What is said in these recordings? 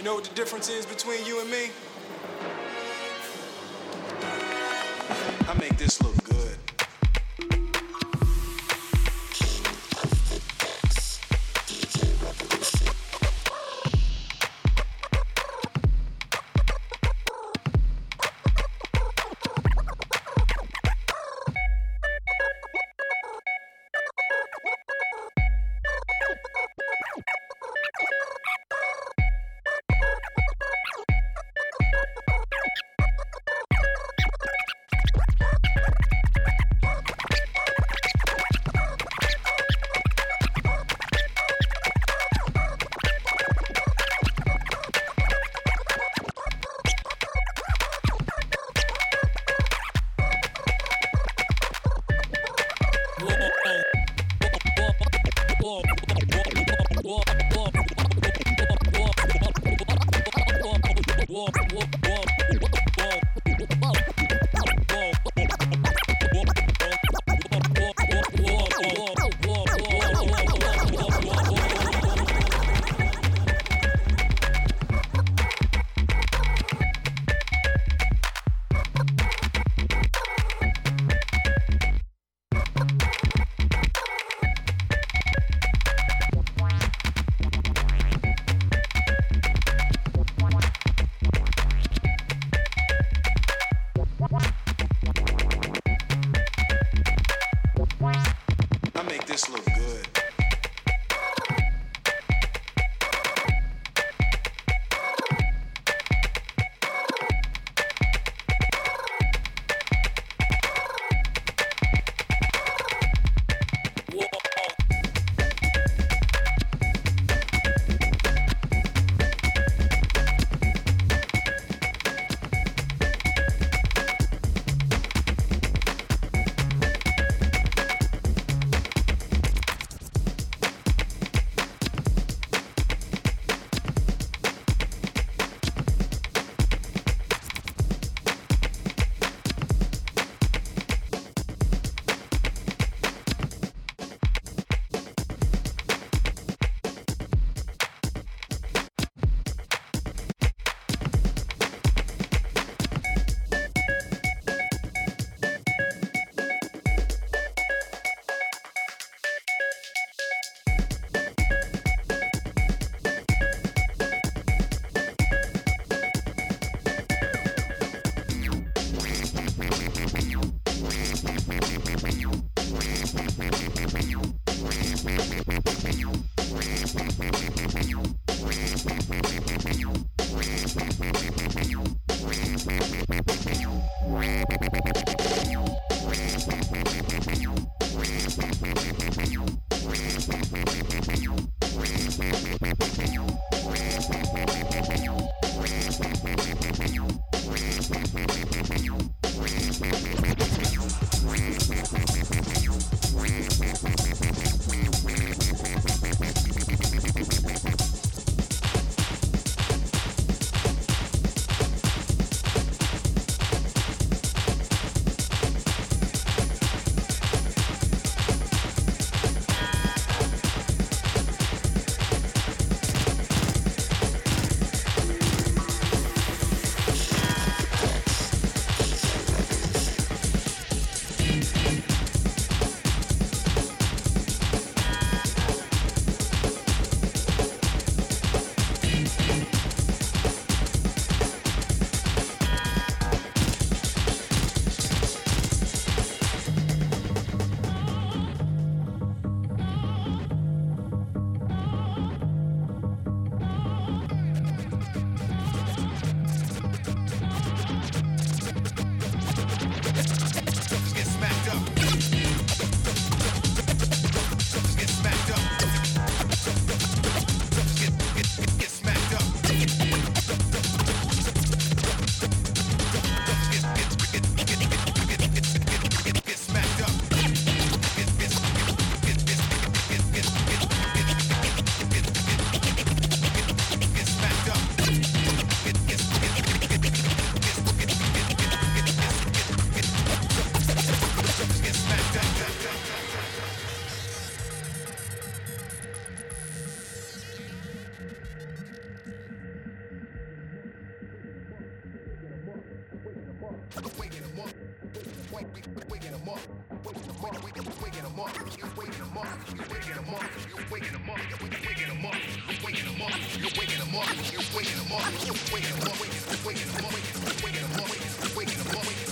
You know what the difference is between you and me? I make this look good. this little waking them up, waking them up, waking them up, waking them up, waking them up, waking them up, waking them up, waking them up, waking them up, waking them up, waking them up, waking them up, waking them up, waking them up, waking them up, waking them up,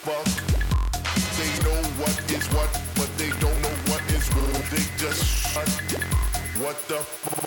fuck. They know what is what, but they don't know what is real. They just shut. What the fuck?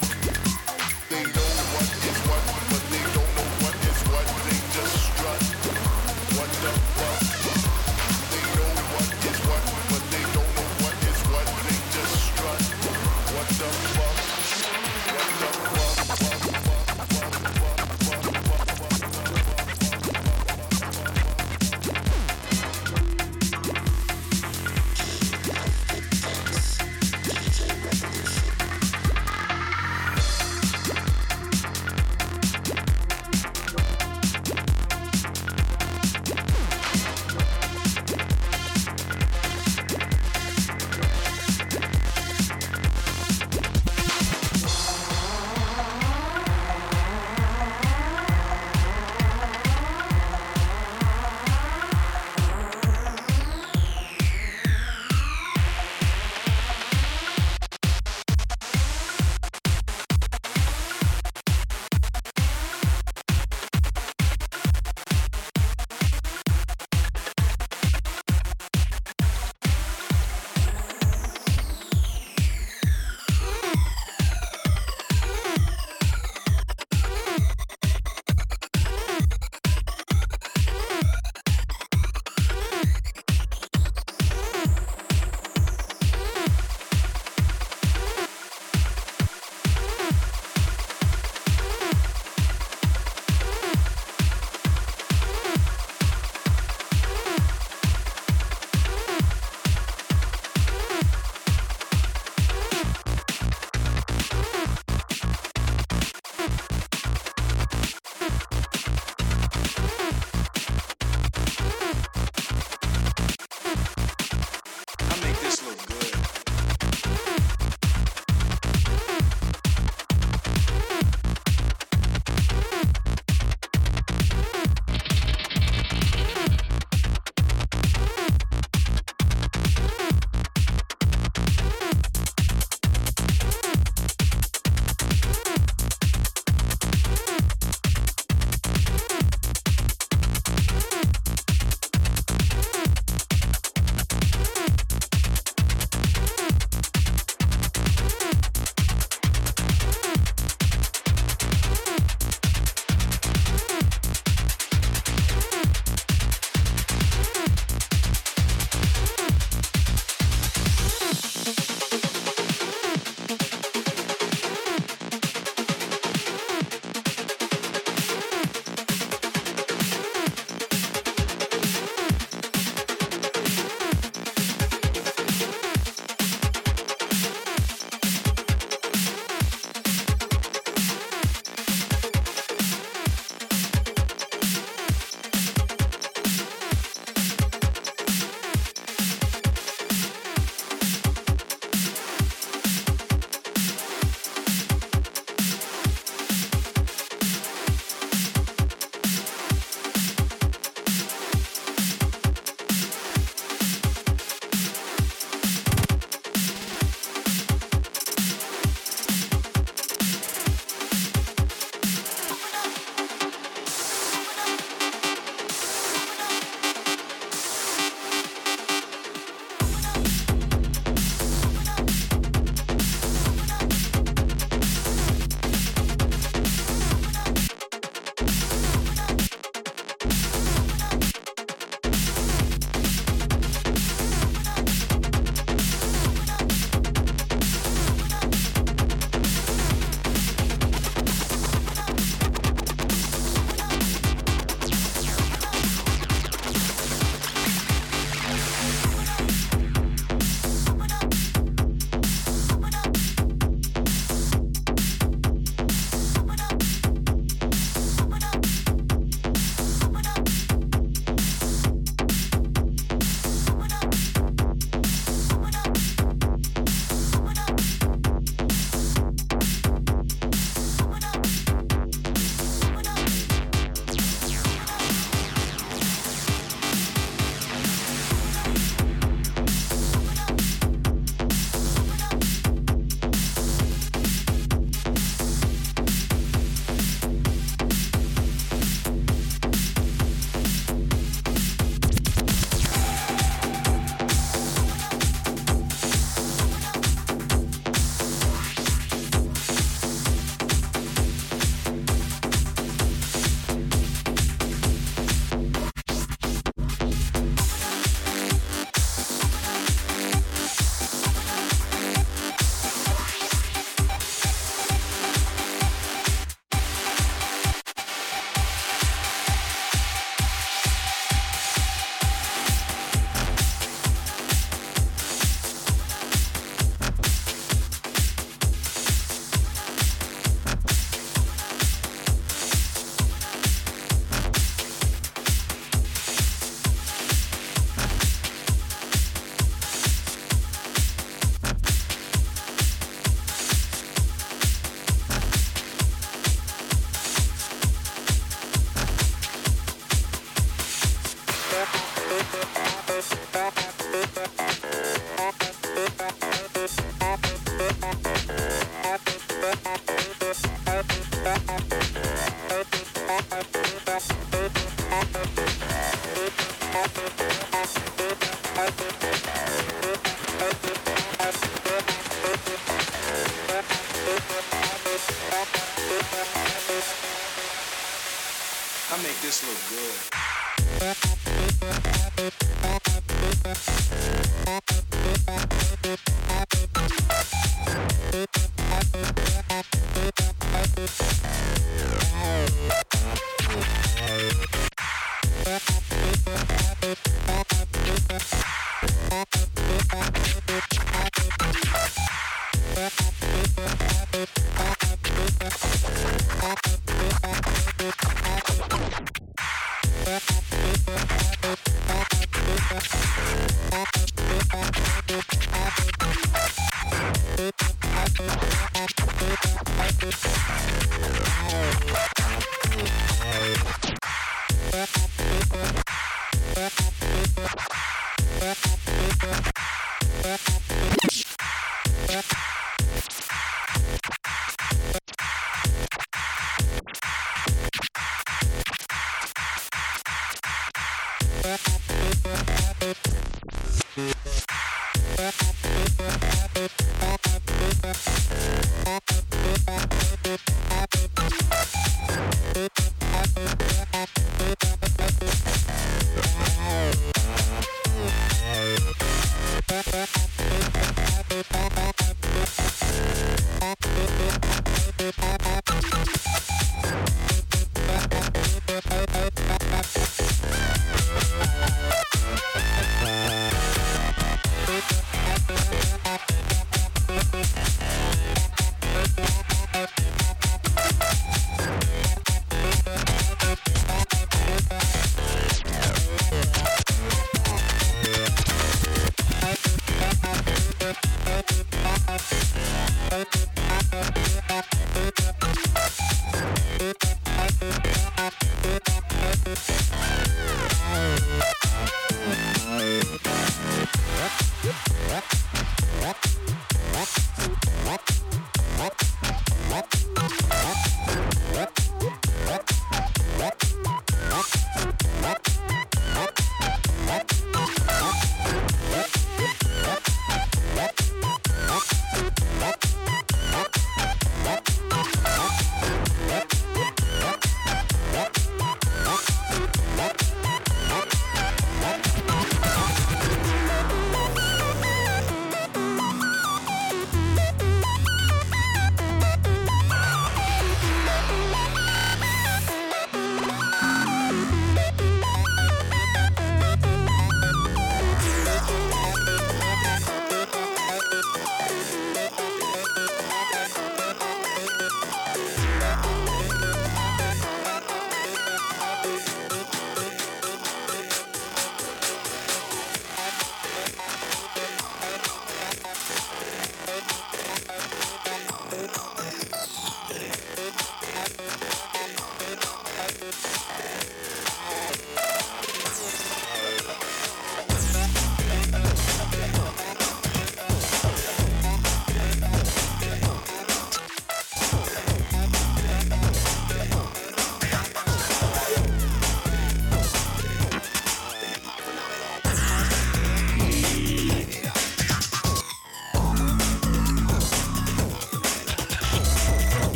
Yeah.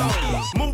The